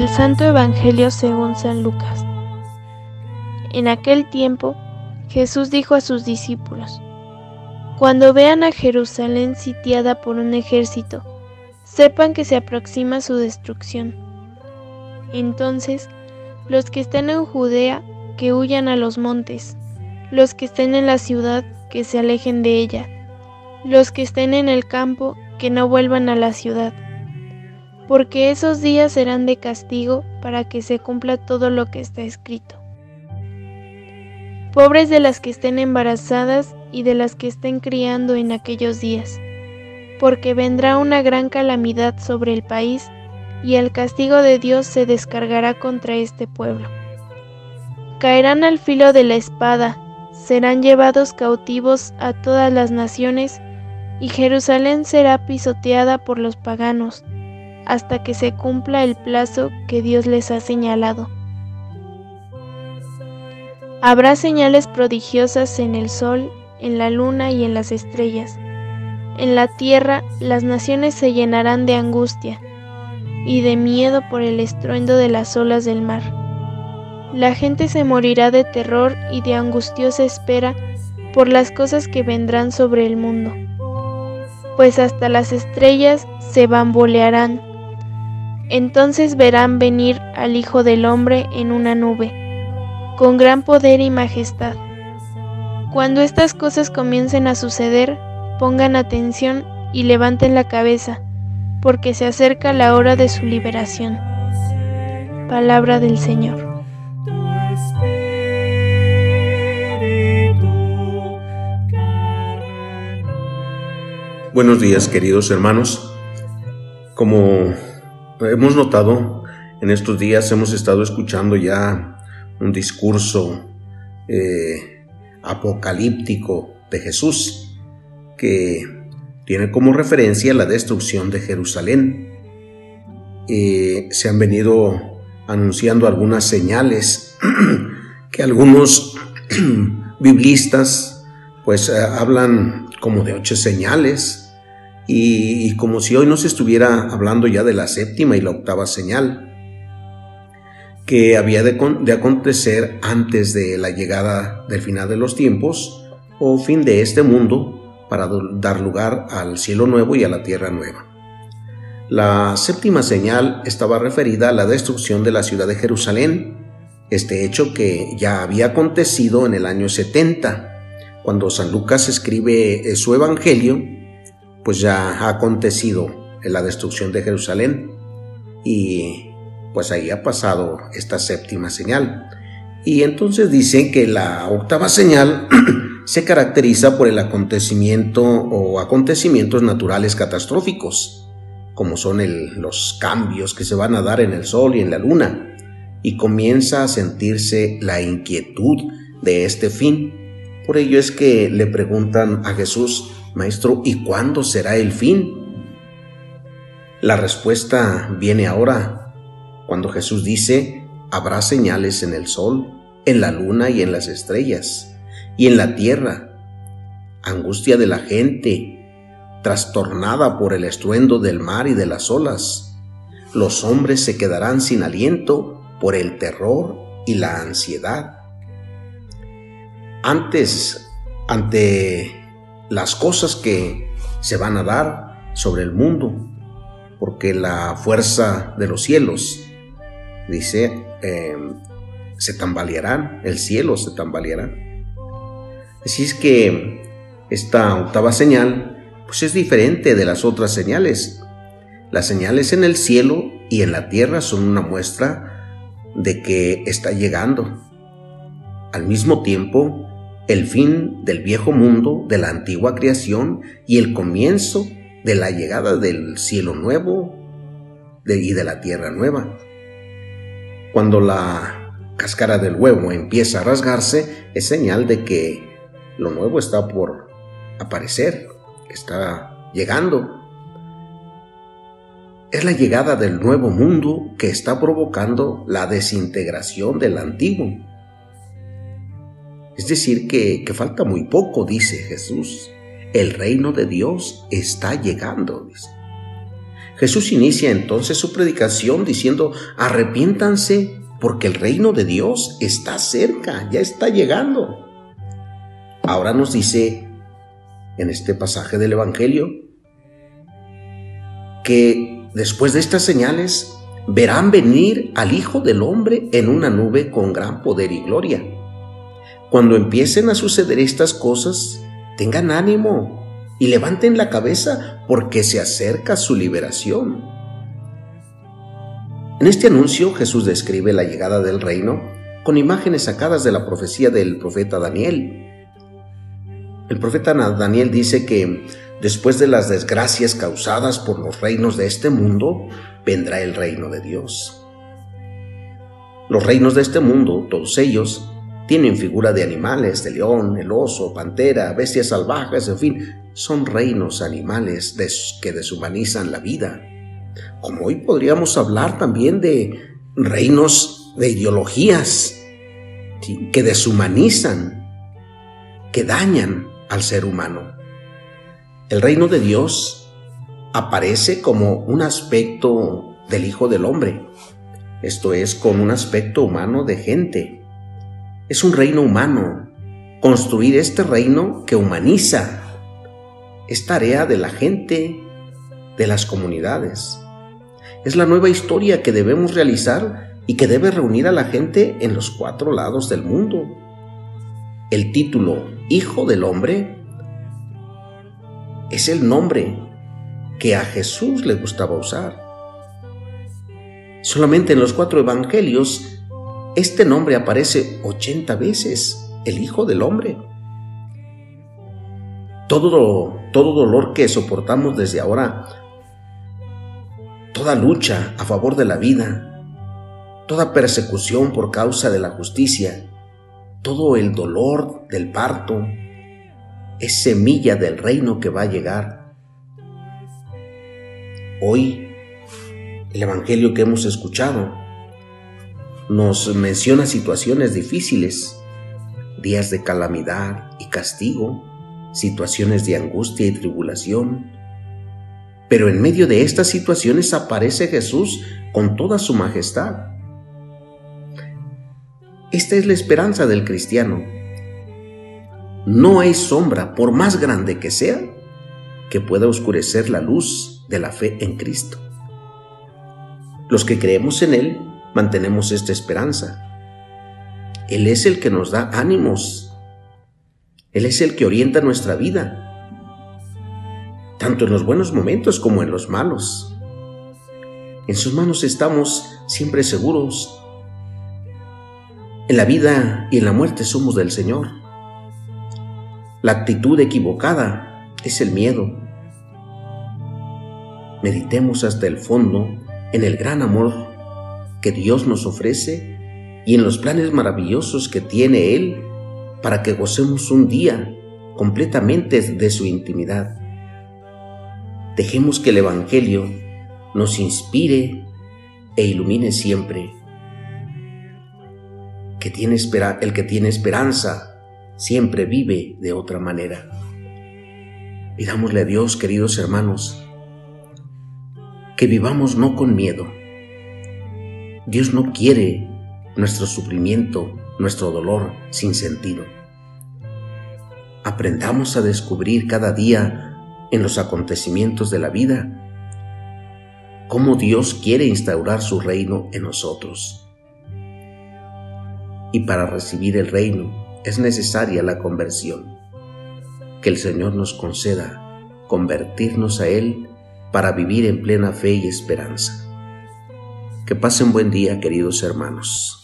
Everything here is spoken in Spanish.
Del Santo Evangelio según San Lucas. En aquel tiempo, Jesús dijo a sus discípulos, Cuando vean a Jerusalén sitiada por un ejército, sepan que se aproxima su destrucción. Entonces, los que estén en Judea, que huyan a los montes, los que estén en la ciudad, que se alejen de ella, los que estén en el campo, que no vuelvan a la ciudad porque esos días serán de castigo para que se cumpla todo lo que está escrito. Pobres de las que estén embarazadas y de las que estén criando en aquellos días, porque vendrá una gran calamidad sobre el país y el castigo de Dios se descargará contra este pueblo. Caerán al filo de la espada, serán llevados cautivos a todas las naciones, y Jerusalén será pisoteada por los paganos hasta que se cumpla el plazo que Dios les ha señalado. Habrá señales prodigiosas en el sol, en la luna y en las estrellas. En la tierra las naciones se llenarán de angustia y de miedo por el estruendo de las olas del mar. La gente se morirá de terror y de angustiosa espera por las cosas que vendrán sobre el mundo, pues hasta las estrellas se bambolearán entonces verán venir al Hijo del Hombre en una nube, con gran poder y majestad. Cuando estas cosas comiencen a suceder, pongan atención y levanten la cabeza, porque se acerca la hora de su liberación. Palabra del Señor. Buenos días queridos hermanos. Como hemos notado en estos días, hemos estado escuchando ya un discurso eh, apocalíptico de Jesús que tiene como referencia la destrucción de Jerusalén. Eh, se han venido anunciando algunas señales que algunos biblistas pues eh, hablan como de ocho señales y, como si hoy no se estuviera hablando ya de la séptima y la octava señal, que había de, acontecer antes de la llegada del final de los tiempos o fin de este mundo para dar lugar al cielo nuevo y a la tierra nueva. La séptima señal estaba referida a la destrucción de la ciudad de Jerusalén, este hecho que ya había acontecido en el año 70, cuando San Lucas escribe su evangelio pues ya ha acontecido en la destrucción de Jerusalén y pues ahí ha pasado esta séptima señal. Y entonces dicen que la octava señal se caracteriza por el acontecimiento o acontecimientos naturales catastróficos, como son los cambios que se van a dar en el sol y en la luna, y comienza a sentirse la inquietud de este fin. Por ello es que le preguntan a Jesús, Maestro, ¿y cuándo será el fin? La respuesta viene ahora, cuando Jesús dice, habrá señales en el sol, en la luna y en las estrellas, y en la tierra, angustia de la gente, trastornada por el estruendo del mar y de las olas. Los hombres se quedarán sin aliento por el terror y la ansiedad. Antes, ante las cosas que se van a dar sobre el mundo, porque la fuerza de los cielos, dice, em, se tambalearán, el cielo se tambaleará. Así es que esta octava señal, pues es diferente de las otras señales. Las señales en el cielo y en la tierra son una muestra de que está llegando. Al mismo tiempo, el fin del viejo mundo, de la antigua creación y el comienzo de la llegada del cielo nuevo y de la tierra nueva. Cuando la cáscara del huevo empieza a rasgarse, es señal de que lo nuevo está por aparecer, está llegando. Es la llegada del nuevo mundo que está provocando la desintegración del antiguo. Es decir, que, falta muy poco, dice Jesús. El reino de Dios está llegando, dice. Jesús inicia entonces su predicación diciendo, arrepiéntanse porque el reino de Dios está cerca, ya está llegando. Ahora nos dice en este pasaje del Evangelio que después de estas señales verán venir al Hijo del Hombre en una nube con gran poder y gloria. Cuando empiecen a suceder estas cosas, tengan ánimo y levanten la cabeza porque se acerca su liberación. En este anuncio Jesús describe la llegada del reino con imágenes sacadas de la profecía del profeta Daniel. El profeta Daniel dice que después de las desgracias causadas por los reinos de este mundo, vendrá el reino de Dios. Los reinos de este mundo, todos ellos, tienen figura de animales, de león, el oso, pantera, bestias salvajes, en fin, son reinos animales que deshumanizan la vida. Como hoy podríamos hablar también de reinos de ideologías que deshumanizan, que dañan al ser humano. El reino de Dios aparece como un aspecto del Hijo del Hombre, esto es, con un aspecto humano de gente. Es un reino humano. Construir este reino que humaniza es tarea de la gente, de las comunidades. Es la nueva historia que debemos realizar y que debe reunir a la gente en los cuatro lados del mundo. El título Hijo del Hombre es el nombre que a Jesús le gustaba usar. Solamente en los cuatro evangelios este nombre aparece 80 veces, el Hijo del Hombre. Todo, todo dolor que soportamos desde ahora, toda lucha a favor de la vida, toda persecución por causa de la justicia, todo el dolor del parto, es semilla del reino que va a llegar. Hoy, el Evangelio que hemos escuchado nos menciona situaciones difíciles, días de calamidad y castigo, situaciones de angustia y tribulación. Pero en medio de estas situaciones aparece Jesús con toda su majestad. Esta es la esperanza del cristiano. No hay sombra, por más grande que sea, que pueda oscurecer la luz de la fe en Cristo. Los que creemos en Él mantenemos esta esperanza. Él es el que nos da ánimos él es el que orienta nuestra vida, tanto en los buenos momentos como en los malos. En sus manos estamos siempre seguros. En la vida y en la muerte somos del Señor. La actitud equivocada es el miedo. Meditemos hasta el fondo en el gran amor que Dios nos ofrece y en los planes maravillosos que tiene Él para que gocemos un día completamente de su intimidad. Dejemos que el Evangelio nos inspire e ilumine siempre. Que tiene el que tiene esperanza siempre vive de otra manera. Pidámosle a Dios, queridos hermanos, que vivamos no con miedo. Dios no quiere nuestro sufrimiento nuestro dolor sin sentido. Aprendamos a descubrir cada día en los acontecimientos de la vida cómo Dios quiere instaurar su reino en nosotros. Y para recibir el reino es necesaria la conversión. Que el Señor nos conceda convertirnos a Él para vivir en plena fe y esperanza. Que pasen buen día, queridos hermanos.